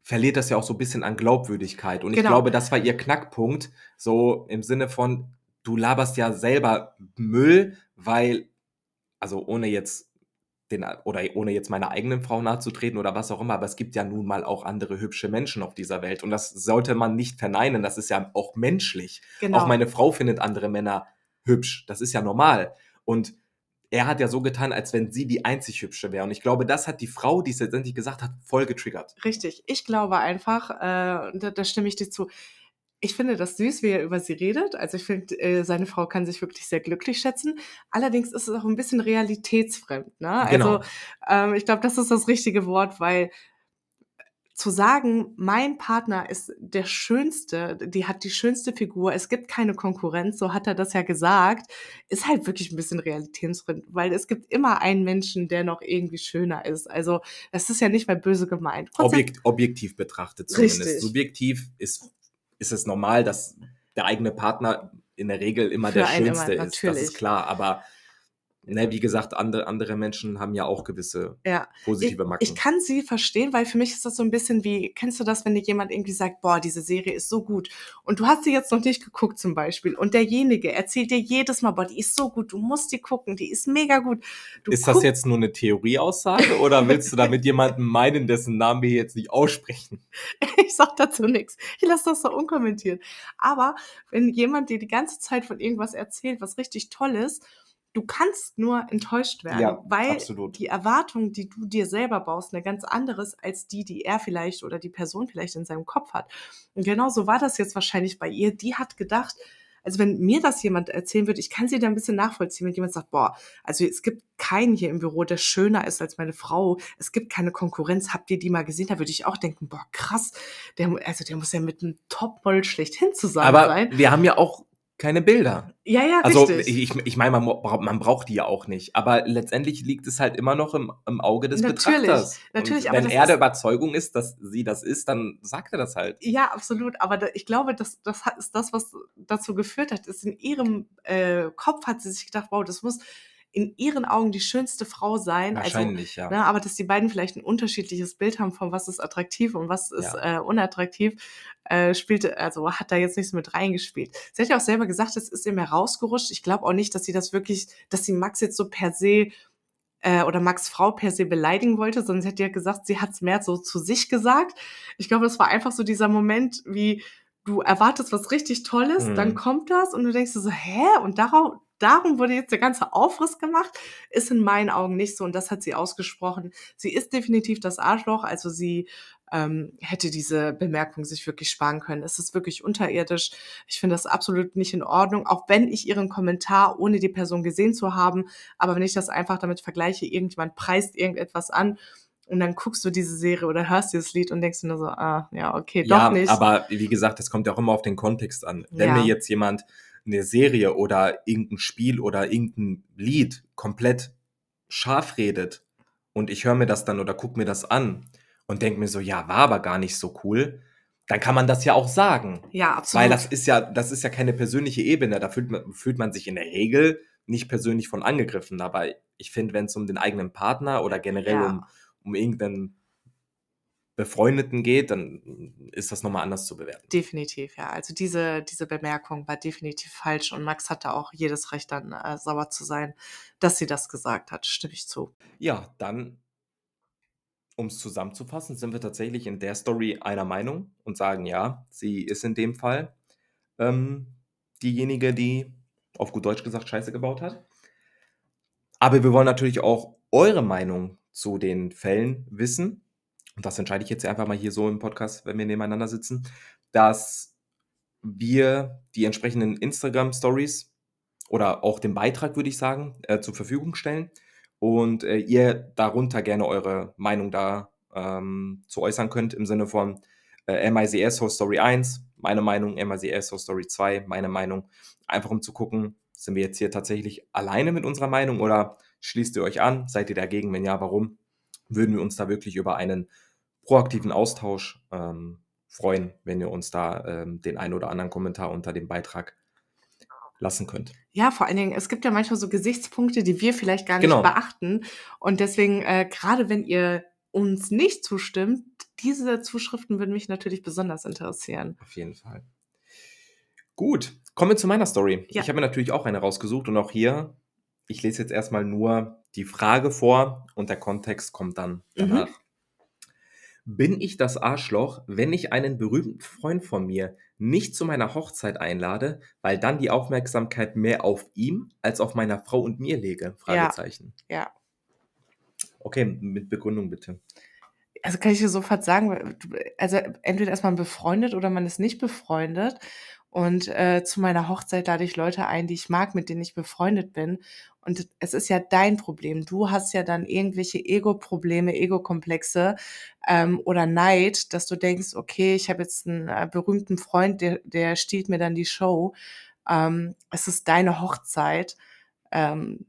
verliert das ja auch so ein bisschen an Glaubwürdigkeit. Und ich Genau. glaube, das war ihr Knackpunkt, so im Sinne von, du laberst ja selber Müll, weil, also ohne jetzt den, oder ohne jetzt meiner eigenen Frau nachzutreten oder was auch immer, aber es gibt ja nun mal auch andere hübsche Menschen auf dieser Welt. Und das sollte man nicht verneinen. Das ist ja auch menschlich. Genau. Auch meine Frau findet andere Männer hübsch. Das ist ja normal. Und er hat ja so getan, als wenn sie die einzig hübsche wäre. Und ich glaube, das hat die Frau, die es letztendlich gesagt hat, voll getriggert. Richtig. Ich glaube einfach, äh, da, da stimme ich dir zu. Ich finde das süß, wie er über sie redet. Also ich finde, äh, seine Frau kann sich wirklich sehr glücklich schätzen. Allerdings ist es auch ein bisschen realitätsfremd. Ne? Genau. Also ähm, ich glaube, das ist das richtige Wort, weil zu sagen, mein Partner ist der schönste, die hat die schönste Figur, es gibt keine Konkurrenz, so hat er das ja gesagt, ist halt wirklich ein bisschen realitätsfremd, weil es gibt immer einen Menschen, der noch irgendwie schöner ist. Also das ist ja nicht mal böse gemeint. Objekt, objektiv betrachtet zumindest. Richtig. Subjektiv ist, ist es normal, dass der eigene Partner in der Regel immer Für der Schönste immer, ist. Das ist klar. Aber ne, wie gesagt, andere, andere Menschen haben ja auch gewisse Ja, positive Macken. Ich kann sie verstehen, weil für mich ist das so ein bisschen wie, kennst du das, wenn dir jemand irgendwie sagt, boah, diese Serie ist so gut und du hast sie jetzt noch nicht geguckt zum Beispiel und derjenige erzählt dir jedes Mal, boah, die ist so gut, du musst die gucken, die ist mega gut. Du ist das jetzt nur eine Theorieaussage oder willst du damit jemanden meinen, dessen Namen wir jetzt nicht aussprechen? ich sag dazu nichts. Ich lasse das so unkommentiert. Aber wenn jemand dir die ganze Zeit von irgendwas erzählt, was richtig toll ist, du kannst nur enttäuscht werden, Ja, weil absolut. die Erwartung, die du dir selber baust, eine ganz andere ist als die, die er vielleicht oder die Person vielleicht in seinem Kopf hat. Und genau so war das jetzt wahrscheinlich bei ihr. Die hat gedacht, also wenn mir das jemand erzählen würde, ich kann sie da ein bisschen nachvollziehen, wenn jemand sagt, boah, also es gibt keinen hier im Büro, der schöner ist als meine Frau. Es gibt keine Konkurrenz. Habt ihr die mal gesehen? Da würde ich auch denken, boah, krass. Der, also der muss ja mit einem Topmodel schlechthin zusammen Aber sein. wir haben ja auch keine Bilder. Ja, ja, Also richtig. ich, ich meine, man, man braucht die ja auch nicht. Aber letztendlich liegt es halt immer noch im, im Auge des Natürlich, Betrachters. natürlich, Und wenn er der Überzeugung ist, dass sie das ist, dann sagt er das halt. Ja, absolut. Aber da, ich glaube, das, das ist das, was dazu geführt hat. Ist in ihrem äh, Kopf hat sie sich gedacht, wow, das muss in ihren Augen die schönste Frau sein. Wahrscheinlich, also, ja. Ne, aber dass die beiden vielleicht ein unterschiedliches Bild haben von was ist attraktiv und was ist äh, unattraktiv, äh, spielte, also hat da jetzt nichts mit reingespielt. Sie hat ja auch selber gesagt, es ist ihr mehr rausgerutscht. Ich glaube auch nicht, dass sie das wirklich, dass sie Max jetzt so per se äh, oder Max Frau per se beleidigen wollte, sondern sie hat ja gesagt, sie hat es mehr so zu sich gesagt. Ich glaube, das war einfach so dieser Moment, wie du erwartest was richtig Tolles, Mhm. dann kommt das und du denkst so, hä? Und darauf, darum wurde jetzt der ganze Aufriss gemacht, ist in meinen Augen nicht so und das hat sie ausgesprochen. Sie ist definitiv das Arschloch, also sie ähm, hätte diese Bemerkung sich wirklich sparen können. Es ist wirklich unterirdisch. Ich finde das absolut nicht in Ordnung, auch wenn ich ihren Kommentar, ohne die Person gesehen zu haben, aber wenn ich das einfach damit vergleiche, irgendjemand preist irgendetwas an und dann guckst du diese Serie oder hörst dieses Lied und denkst dir nur so, ah, ja, okay, ja, doch nicht. aber wie gesagt, es kommt ja auch immer auf den Kontext an. Wenn Ja. mir jetzt jemand eine Serie oder irgendein Spiel oder irgendein Lied komplett scharf redet und ich höre mir das dann oder gucke mir das an und denke mir so, ja, war aber gar nicht so cool, dann kann man das ja auch sagen. ja, absolut. Weil das ist ja, das ist ja keine persönliche Ebene. Da fühlt man, fühlt man sich in der Regel nicht persönlich von angegriffen. Aber ich finde, wenn es um den eigenen Partner oder generell Ja. um, um irgendeinen Befreundeten geht, dann ist das nochmal anders zu bewerten. Definitiv, ja. Also diese, diese Bemerkung war definitiv falsch und Max hatte auch jedes Recht dann äh, sauer zu sein, dass sie das gesagt hat. Stimme ich zu. Ja, dann, um es zusammenzufassen, sind wir tatsächlich in der Story einer Meinung und sagen, ja, sie ist in dem Fall ähm, diejenige, die auf gut Deutsch gesagt Scheiße gebaut hat. Aber wir wollen natürlich auch eure Meinung zu den Fällen wissen. Und das entscheide ich jetzt einfach mal hier so im Podcast, wenn wir nebeneinander sitzen, dass wir die entsprechenden Instagram-Stories oder auch den Beitrag, würde ich sagen, äh, zur Verfügung stellen und äh, ihr darunter gerne eure Meinung da ähm, zu äußern könnt im Sinne von äh, MICS Host Story 1, meine Meinung, MICS Host Story 2, meine Meinung, einfach um zu gucken, sind wir jetzt hier tatsächlich alleine mit unserer Meinung oder schließt ihr euch an, seid ihr dagegen, wenn ja, warum? Würden wir uns da wirklich über einen proaktiven Austausch ähm, freuen, wenn ihr uns da ähm, den ein oder anderen Kommentar unter dem Beitrag lassen könnt. Ja, vor allen Dingen, es gibt ja manchmal so Gesichtspunkte, die wir vielleicht gar nicht Genau. beachten. Und deswegen, äh, gerade wenn ihr uns nicht zustimmt, diese Zuschriften würden mich natürlich besonders interessieren. Auf jeden Fall. Gut, kommen wir zu meiner Story. Ja. Ich habe mir natürlich auch eine rausgesucht und auch hier, ich lese jetzt erstmal nur die Frage vor und der Kontext kommt dann danach. Bin ich das Arschloch, wenn ich einen berühmten Freund von mir nicht zu meiner Hochzeit einlade, weil dann die Aufmerksamkeit mehr auf ihm als auf meiner Frau und mir lege? Fragezeichen. Ja. Okay, mit Begründung bitte. Also kann ich dir sofort sagen, also entweder ist man befreundet oder man ist nicht befreundet. Und äh, zu meiner Hochzeit lade ich Leute ein, die ich mag, mit denen ich befreundet bin. Und es ist ja dein Problem. Du hast ja dann irgendwelche Ego-Probleme, Ego-Komplexe ähm, oder Neid, dass du denkst, okay, ich habe jetzt einen äh, berühmten Freund, der, der stiehlt mir dann die Show. Ähm, es ist deine Hochzeit. Ähm,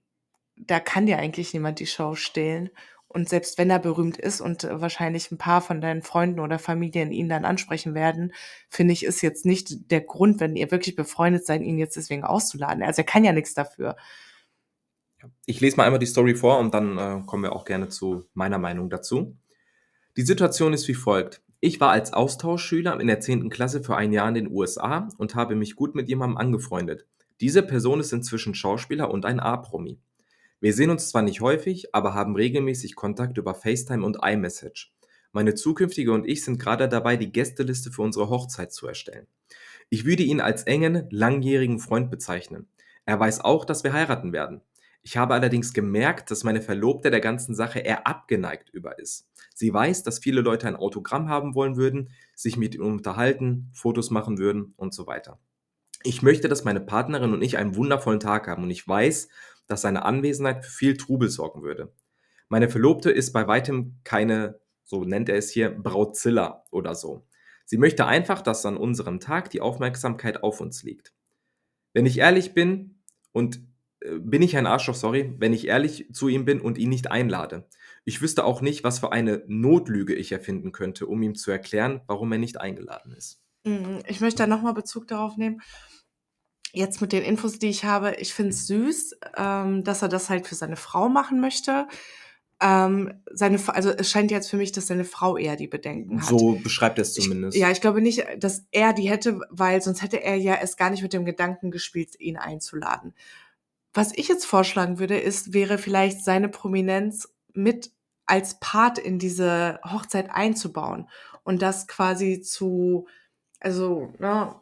da kann dir eigentlich niemand die Show stehlen. Und selbst wenn er berühmt ist und äh, wahrscheinlich ein paar von deinen Freunden oder Familien ihn dann ansprechen werden, finde ich, ist jetzt nicht der Grund, wenn ihr wirklich befreundet seid, ihn jetzt deswegen auszuladen. Also er kann ja nichts dafür. Ich lese mal einmal die Story vor und dann äh, kommen wir auch gerne zu meiner Meinung dazu. Die Situation ist wie folgt. Ich war als Austauschschüler in der 10. Klasse für ein Jahr in den USA und habe mich gut mit jemandem angefreundet. Diese Person ist inzwischen Schauspieler und ein A-Promi. Wir sehen uns zwar nicht häufig, aber haben regelmäßig Kontakt über FaceTime und iMessage. Meine zukünftige und ich sind gerade dabei, die Gästeliste für unsere Hochzeit zu erstellen. Ich würde ihn als engen, langjährigen Freund bezeichnen. Er weiß auch, dass wir heiraten werden. Ich habe allerdings gemerkt, dass meine Verlobte der ganzen Sache eher abgeneigt über ist. Sie weiß, dass viele Leute ein Autogramm haben wollen würden, sich mit ihm unterhalten, Fotos machen würden und so weiter. Ich möchte, dass meine Partnerin und ich einen wundervollen Tag haben und ich weiß, dass seine Anwesenheit für viel Trubel sorgen würde. Meine Verlobte ist bei weitem keine, so nennt er es hier, Brautzilla oder so. Sie möchte einfach, dass an unserem Tag die Aufmerksamkeit auf uns liegt. Wenn ich ehrlich bin und äh, bin ich ein Arschloch, sorry, wenn ich ehrlich zu ihm bin und ihn nicht einlade. Ich wüsste auch nicht, was für eine Notlüge ich erfinden könnte, um ihm zu erklären, warum er nicht eingeladen ist. Mhm. Ich möchte da nochmal Bezug darauf nehmen. Jetzt mit den Infos, die ich habe, ich finde es süß, ähm, dass er das halt für seine Frau machen möchte. Ähm, seine, also es scheint jetzt für mich, dass seine Frau eher die Bedenken hat. So beschreibt er es Ich, zumindest. ja, ich glaube nicht, dass er die hätte, weil sonst hätte er ja erst gar nicht mit dem Gedanken gespielt, ihn einzuladen. Was ich jetzt vorschlagen würde, ist, wäre vielleicht seine Prominenz mit als Part in diese Hochzeit einzubauen und das quasi zu, also, ne,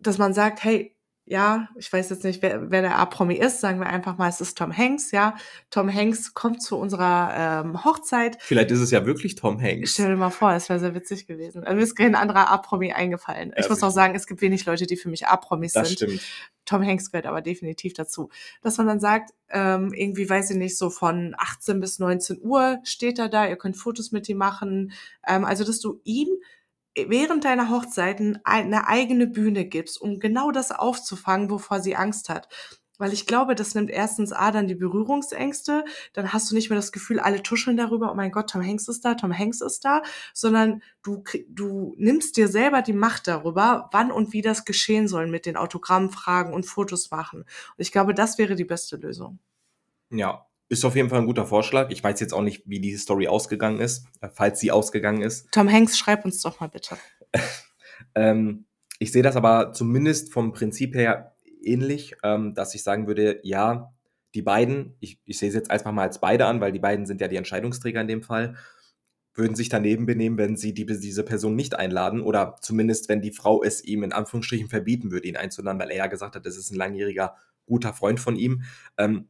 dass man sagt, hey, ja, ich weiß jetzt nicht, wer, wer der A-Promi ist, sagen wir einfach mal, es ist Tom Hanks, ja. Tom Hanks kommt zu unserer ähm, Hochzeit, Vielleicht ist es ja wirklich Tom Hanks. Stell dir mal vor, es wäre sehr witzig gewesen. Also mir ist kein anderer A-Promi eingefallen. Ich Ja, muss auch sagen, es gibt wenig Leute, die für mich A-Promis Das sind. stimmt. Tom Hanks gehört aber definitiv dazu. Dass man dann sagt, ähm, irgendwie, weiß ich nicht, so von 18 bis 19 Uhr steht er da, ihr könnt Fotos mit ihm machen. Ähm, also, dass du ihm während deiner Hochzeit ein- eine eigene Bühne gibst, um genau das aufzufangen, wovor sie Angst hat. Weil ich glaube, das nimmt erstens A dann die Berührungsängste, dann hast du nicht mehr das Gefühl, alle tuscheln darüber, oh mein Gott, Tom Hanks ist da, Tom Hanks ist da, sondern du, du nimmst dir selber die Macht darüber, wann und wie das geschehen soll mit den Autogrammfragen und Fotos machen. Und ich glaube, das wäre die beste Lösung. Ja, ist auf jeden Fall ein guter Vorschlag. Ich weiß jetzt auch nicht, wie die Story ausgegangen ist, äh, falls sie ausgegangen ist. Tom Hanks, schreib uns doch mal bitte. Ähm, ich sehe das aber zumindest vom Prinzip her ähnlich, ähm, dass ich sagen würde, ja, die beiden, ich, ich sehe es jetzt einfach mal als beide an, weil die beiden sind ja die Entscheidungsträger in dem Fall, würden sich daneben benehmen, wenn sie die, diese Person nicht einladen oder zumindest, wenn die Frau es ihm in Anführungsstrichen verbieten würde, ihn einzuladen, weil er ja gesagt hat, das ist ein langjähriger guter Freund von ihm, ähm,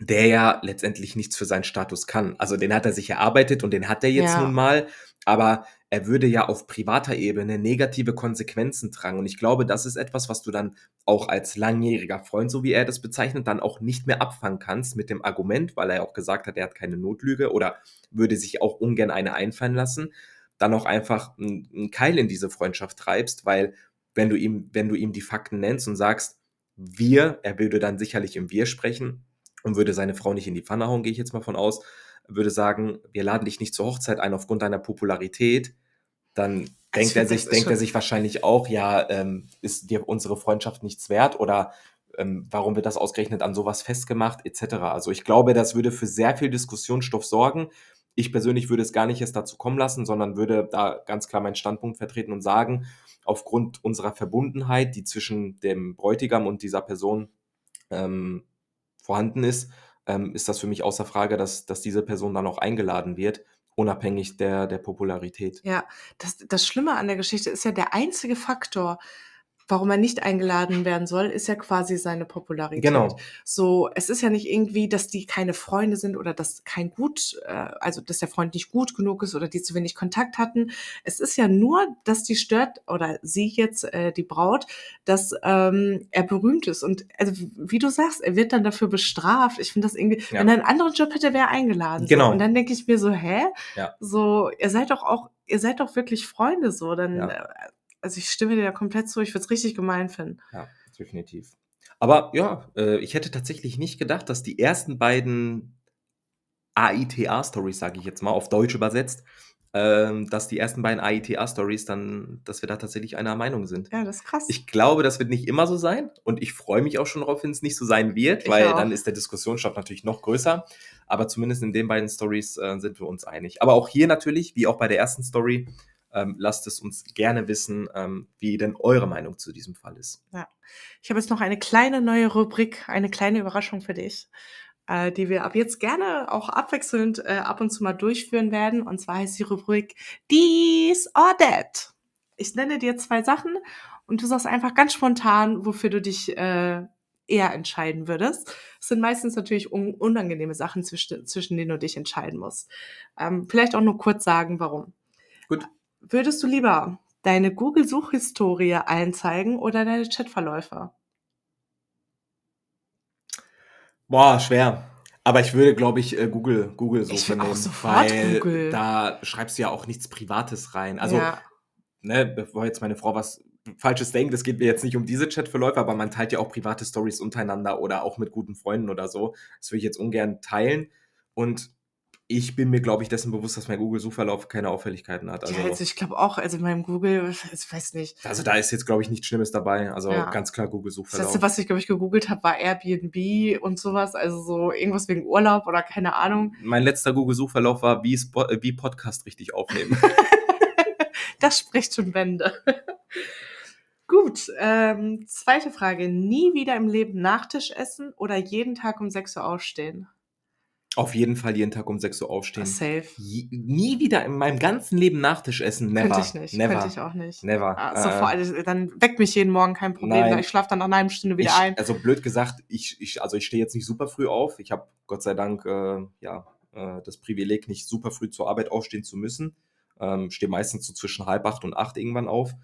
der ja letztendlich nichts für seinen Status kann. Also den hat er sich erarbeitet und den hat er jetzt Ja. nun mal, aber er würde ja auf privater Ebene negative Konsequenzen tragen. Und ich glaube, das ist etwas, was du dann auch als langjähriger Freund, so wie er das bezeichnet, dann auch nicht mehr abfangen kannst mit dem Argument, weil er auch gesagt hat, er hat keine Notlüge oder würde sich auch ungern eine einfallen lassen, dann auch einfach einen Keil in diese Freundschaft treibst, weil wenn du ihm, wenn du ihm die Fakten nennst und sagst, wir, er würde dann sicherlich im Wir sprechen und würde seine Frau nicht in die Pfanne hauen, gehe ich jetzt mal von aus, würde sagen, wir laden dich nicht zur Hochzeit ein aufgrund deiner Popularität, dann Also denkt er sich, denkt er sich wahrscheinlich auch, ja, ähm, ist dir unsere Freundschaft nichts wert oder ähm, warum wird das ausgerechnet an sowas festgemacht, etc. Also ich glaube, das würde für sehr viel Diskussionsstoff sorgen. Ich persönlich würde es gar nicht erst dazu kommen lassen, sondern würde da ganz klar meinen Standpunkt vertreten und sagen, aufgrund unserer Verbundenheit, die zwischen dem Bräutigam und dieser Person ähm, vorhanden ist, ähm, ist das für mich außer Frage, dass, dass diese Person dann auch eingeladen wird, unabhängig der, der Popularität. Ja, das, das Schlimme an der Geschichte ist ja der einzige Faktor, warum er nicht eingeladen werden soll, ist ja quasi seine Popularität. Genau. So, es ist ja nicht irgendwie, dass die keine Freunde sind oder dass kein gut, äh, also dass der Freund nicht gut genug ist oder die zu wenig Kontakt hatten. Es ist ja nur, dass die stört oder sie jetzt äh, die Braut, dass ähm, er berühmt ist und also wie du sagst, er wird dann dafür bestraft. Ich finde das irgendwie, Ja. wenn er einen anderen Job hätte, wäre er eingeladen. Genau. So. Und dann denke ich mir so, hä? Ja. So, ihr seid doch auch, ihr seid doch wirklich Freunde so. Dann, Ja. Also ich stimme dir da komplett zu. Ich würde es richtig gemein finden. Ja, definitiv. Aber ja, äh, ich hätte tatsächlich nicht gedacht, dass die ersten beiden AITA-Stories, sage ich jetzt mal, auf Deutsch übersetzt, ähm, dass die ersten beiden AITA-Stories dann, dass wir da tatsächlich einer Meinung sind. Ja, das ist krass. Ich glaube, das wird nicht immer so sein und ich freue mich auch schon darauf, wenn es nicht so sein wird, Ich weil auch. dann ist der Diskussionsstoff natürlich noch größer. Aber zumindest in den beiden Stories äh, sind wir uns einig. Aber auch hier natürlich, wie auch bei der ersten Story, ähm, lasst es uns gerne wissen, ähm, wie denn eure Meinung zu diesem Fall ist. Ich habe jetzt noch eine kleine neue Rubrik, eine kleine Überraschung für dich, äh, die wir ab jetzt gerne auch abwechselnd äh, ab und zu mal durchführen werden. Und zwar heißt die Rubrik Dies or That. Ich nenne dir zwei Sachen und du sagst einfach ganz spontan, wofür du dich äh, eher entscheiden würdest. Es sind meistens natürlich un unangenehme Sachen, zwischen, zwischen denen du dich entscheiden musst. Ähm, vielleicht auch nur kurz sagen, warum. Gut. Würdest du lieber deine Google-Suchhistorie allen zeigen oder deine Chatverläufe? Boah, schwer. Aber ich würde, glaube ich, äh, Google, Google Ich Suche will auch sofort weil Google. da schreibst du ja auch nichts Privates rein. Also, ja, ne, bevor jetzt meine Frau was Falsches denkt, es geht mir jetzt nicht um diese Chatverläufe, aber man teilt ja auch private Stories untereinander oder auch mit guten Freunden oder so. Das würde ich jetzt ungern teilen. Und ich bin mir, glaube ich, dessen bewusst, dass mein Google-Suchverlauf keine Auffälligkeiten hat. Also, ja, also ich glaube auch, also in meinem Google, ich weiß nicht. also da ist jetzt, glaube ich, nichts Schlimmes dabei. Also Ja. ganz klar Das Google-Suchverlauf. letzte, was ich, glaube ich, gegoogelt habe, war Airbnb und sowas. Also so irgendwas wegen Urlaub oder keine Ahnung. Mein letzter Google-Suchverlauf war, wie, Spo äh, wie Podcast richtig aufnehmen. Das spricht schon Bände. Gut, ähm, zweite Frage. Nie wieder im Leben Nachtisch essen oder jeden Tag um 6 Uhr aufstehen? Auf jeden Fall jeden Tag um 6 Uhr aufstehen. Safe. Je, nie wieder in meinem ganzen Leben Nachtisch essen. Never. Könnte ich nicht. Never. Könnte ich auch nicht. Never. Ah, Äh, also dann weckt mich jeden Morgen kein Problem. Nein. Ich schlafe dann nach einer halben Stunde wieder ich, ein. Also blöd gesagt, ich, ich, also ich stehe jetzt nicht super früh auf. Ich habe Gott sei Dank äh, ja, äh, das Privileg, nicht super früh zur Arbeit aufstehen zu müssen. Ähm, stehe meistens so zwischen halb acht und acht irgendwann auf.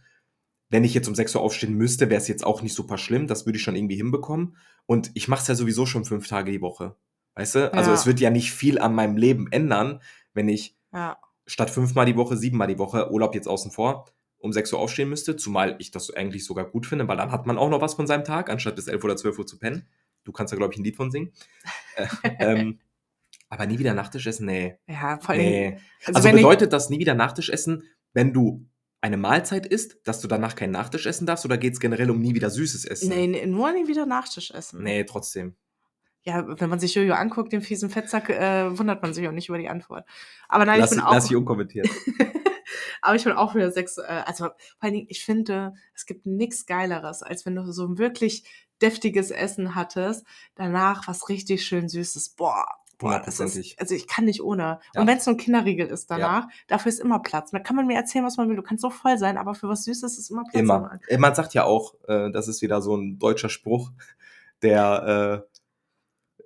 Wenn ich jetzt um 6 Uhr aufstehen müsste, wäre es jetzt auch nicht super schlimm. Das würde ich schon irgendwie hinbekommen. Und ich mache es ja sowieso schon fünf Tage die Woche. Weißt du? Also Ja. es wird ja nicht viel an meinem Leben ändern, wenn ich Ja. statt fünfmal die Woche, siebenmal die Woche, Urlaub jetzt außen vor, um 6 Uhr aufstehen müsste, zumal ich das eigentlich sogar gut finde, weil dann hat man auch noch was von seinem Tag, anstatt bis 11 oder 12 Uhr zu pennen. Du kannst da, glaube ich, ein Lied von singen. Äh, ähm, aber nie wieder Nachtisch essen? Nee. Ja, vor allem. nee. Also, Also bedeutet das nie wieder Nachtisch essen, wenn du eine Mahlzeit isst, dass du danach keinen Nachtisch essen darfst, oder geht es generell um nie wieder süßes Essen? nee, nee, nur nie wieder Nachtisch essen. Nee, trotzdem. Ja, wenn man sich Jojo anguckt, den fiesen Fettsack, äh, wundert man sich auch nicht über die Antwort. Aber nein, Lass, ich bin auch. lass ich unkommentiert. aber ich bin auch wieder sechs. Äh, also vor allen Dingen, ich finde, es gibt nichts Geileres, als wenn du so ein wirklich deftiges Essen hattest, danach was richtig schön Süßes. Boah. Boah, das ist, also ich kann nicht ohne. Ja. Und wenn es nur ein Kinderriegel ist danach, dafür ist immer Platz. Da kann man mir erzählen, was man will. Du kannst so voll sein, aber für was Süßes ist immer Platz. Immer. Man sagt ja auch, äh, das ist wieder so ein deutscher Spruch, der, äh,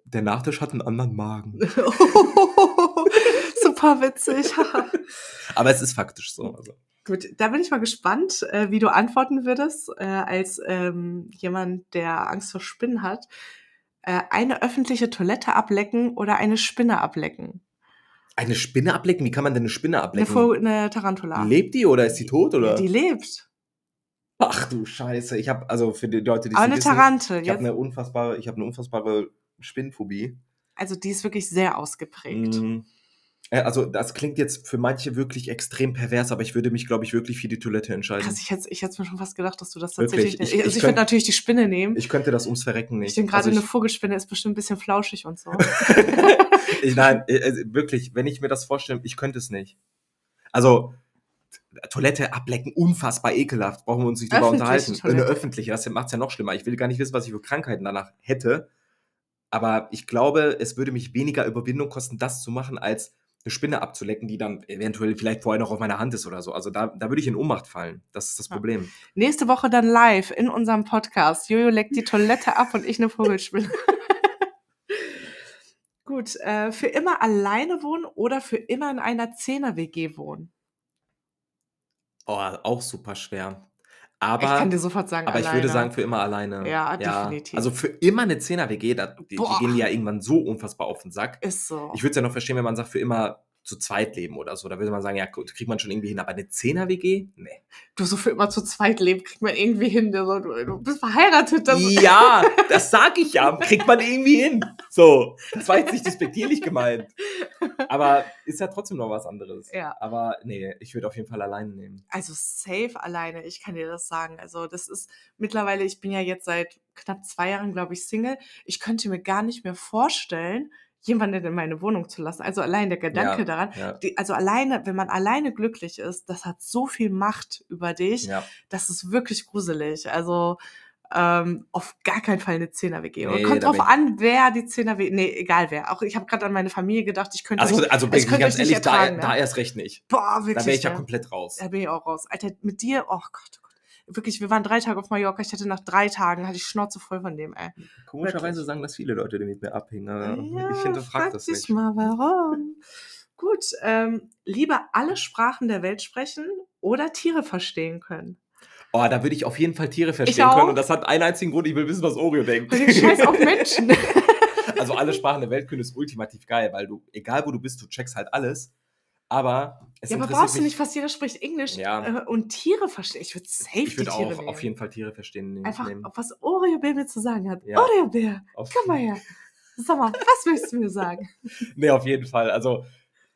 der Nachtisch hat einen anderen Magen. Super witzig. Aber es ist faktisch so. Also. Gut, da bin ich mal gespannt, äh, wie du antworten würdest, äh, als ähm, jemand, der Angst vor Spinnen hat. Äh, eine öffentliche Toilette ablecken oder eine Spinne ablecken? Eine Spinne ablecken? Wie kann man denn eine Spinne Eine, ablecken? Vogel- eine Tarantula. Lebt die oder ist die tot? Oder? Die lebt. Ach du Scheiße. Ich habe, also für die Leute, die Aber eine wissen, Tarante. ich habe eine unfassbare, ich habe eine unfassbare Spinnenphobie. also die ist wirklich sehr ausgeprägt. Mm. Äh, also, das klingt jetzt für manche wirklich extrem pervers, aber ich würde mich, glaube ich, wirklich für die Toilette entscheiden. Krass, ich hätte ich hätte mir schon fast gedacht, dass du das Wirklich, tatsächlich. ich- also ich ich würde natürlich die Spinne nehmen. Ich könnte das ums Verrecken nicht. Ich denke gerade, also eine Vogelspinne ist bestimmt ein bisschen flauschig und so. ich, nein, äh, äh, wirklich, wenn ich mir das vorstelle, ich könnte es nicht. Also, Toilette ablecken, unfassbar ekelhaft, brauchen wir uns nicht drüber unterhalten. Eine Toilette. öffentliche, das macht es ja noch schlimmer. Ich will gar nicht wissen, was ich für Krankheiten danach hätte. Aber ich glaube, es würde mich weniger Überwindung kosten, das zu machen, als eine Spinne abzulecken, die dann eventuell vielleicht vorher noch auf meiner Hand ist oder so. Also da, da würde ich in Ohnmacht fallen. Das ist das Ja. Problem. Nächste Woche dann live in unserem Podcast. Jojo leckt die Toilette ab und ich eine Vogelspinne. Gut, äh, für immer alleine wohnen oder für immer in einer Zehner-WG wohnen? Oh, auch super schwer. Ich kann Aber, dir sofort sagen, aber ich würde sagen, für immer alleine. Ja, definitiv. Also für immer eine 10er-WG, da- die, die gehen ja irgendwann so unfassbar auf den Sack. Ist so. Ich würde es ja noch verstehen, wenn man sagt, für immer zu zweit leben oder so. Da würde man sagen, ja, gut, kriegt man schon irgendwie hin. Aber eine 10er-WG? Nee. du so für immer zu zweit leben, kriegt man irgendwie hin. So, du, du bist verheiratet. Das Ja, das sag ich ja. Kriegt man irgendwie hin. So. Das war jetzt nicht despektierlich gemeint. Aber ist ja trotzdem noch was anderes. Ja. Aber nee, ich würde auf jeden Fall alleine nehmen. Also safe alleine, ich kann dir das sagen. Also das ist mittlerweile, ich bin ja jetzt seit knapp zwei Jahren, glaube ich, Single. Ich könnte mir gar nicht mehr vorstellen, jemanden in meine Wohnung zu lassen. Also allein der Gedanke Ja, daran. Ja. Die, also alleine, wenn man alleine glücklich ist, das hat so viel Macht über dich. ja. Das ist wirklich gruselig. Also ähm, auf gar keinen Fall eine Zehner-WG. Nee, kommt drauf an, wer die Zehner-WG, nee, egal wer. Auch ich habe gerade an meine Familie gedacht, ich könnte Also, nicht, also bin ich könnte ganz euch ehrlich, da, da erst recht nicht. boah, wirklich. Da wäre ich ja komplett raus. Da bin ich auch raus. Alter, mit dir, oh Gott, oh Gott. Wirklich, wir waren drei Tage auf Mallorca. Ich hatte nach drei Tagen, hatte ich Schnauze voll von dem, ey. Komischerweise sagen das viele Leute, die mit mir abhängen. aber Ja, ich hinterfrage frag das dich nicht. mal, warum. Gut, ähm, lieber alle Sprachen der Welt sprechen oder Tiere verstehen können. Oh, da würde ich auf jeden Fall Tiere verstehen können. Und das hat einen einzigen Grund, ich will wissen, was Oreo denkt. Den Scheiß auf Menschen. also alle Sprachen der Welt können ist ultimativ geil, weil du, egal wo du bist, du checkst halt alles. Aber es ja, aber brauchst du nicht, fast jeder spricht Englisch Ja. äh, und Tiere verstehen. Ich würde safe ich würde auch nehmen. auf jeden Fall Tiere verstehen. Einfach, nehmen. was Oreo Bär mir zu sagen hat. Ja. Oreo Bär, Auf, komm mal her. Sag mal, was möchtest du mir sagen? Nee, auf jeden Fall. Also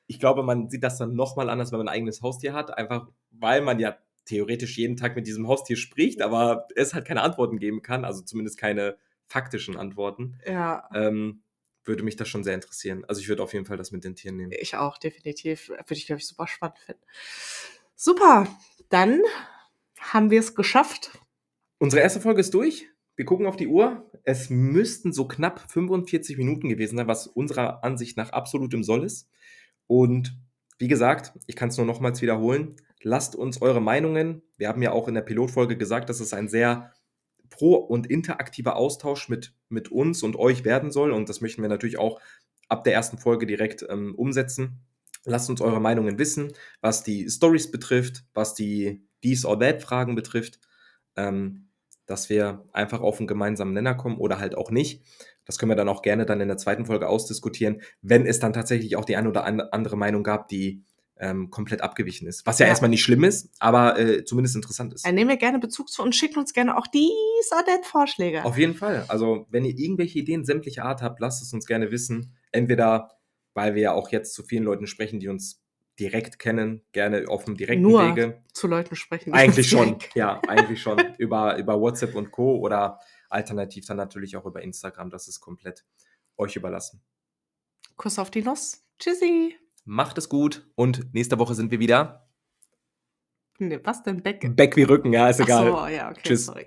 ich glaube, man sieht das dann nochmal anders, wenn man ein eigenes Haustier hat. Einfach weil man ja theoretisch jeden Tag mit diesem Haustier spricht, aber es halt keine Antworten geben kann. Also zumindest keine faktischen Antworten. Ja, Ähm, würde mich das schon sehr interessieren. Also ich würde auf jeden Fall das mit den Tieren nehmen. ich auch, definitiv. Würde ich, glaube ich, super spannend finden. Super, dann haben wir es geschafft. Unsere erste Folge ist durch. Wir gucken auf die Uhr. Es müssten so knapp 45 Minuten gewesen sein, was unserer Ansicht nach absolut im Soll ist. Und wie gesagt, ich kann es nur nochmals wiederholen. Lasst uns eure Meinungen. Wir haben ja auch in der Pilotfolge gesagt, dass es ein sehr pro- und interaktiver Austausch mit, mit uns und euch werden soll. Und das möchten wir natürlich auch ab der ersten Folge direkt ähm, umsetzen. Lasst uns eure Meinungen wissen, was die Stories betrifft, was die Dies or That Fragen betrifft. Ähm, dass wir einfach auf einen gemeinsamen Nenner kommen oder halt auch nicht. Das können wir dann auch gerne dann in der zweiten Folge ausdiskutieren, wenn es dann tatsächlich auch die eine oder an- andere Meinung gab, die ähm, komplett abgewichen ist. Was ja, Ja. erstmal nicht schlimm ist, aber äh, zumindest interessant ist. Dann nehmen wir gerne Bezug zu und schicken uns gerne auch dies oder das Vorschläge. Auf jeden Fall. Also, wenn ihr irgendwelche Ideen sämtlicher Art habt, lasst es uns gerne wissen. Entweder, weil wir ja auch jetzt zu vielen Leuten sprechen, die uns direkt kennen, gerne auf dem direkten Nur Wege. zu Leuten sprechen. Eigentlich schon, ja, eigentlich schon. über, über WhatsApp und Co. oder alternativ dann natürlich auch über Instagram. Das ist komplett euch überlassen. Kuss auf die Nuss. Tschüssi. Macht es gut und nächste Woche sind wir wieder. Nee, was denn? Beck? Back wie Rücken, ja, ist egal. so, ja, okay, Tschüss. sorry.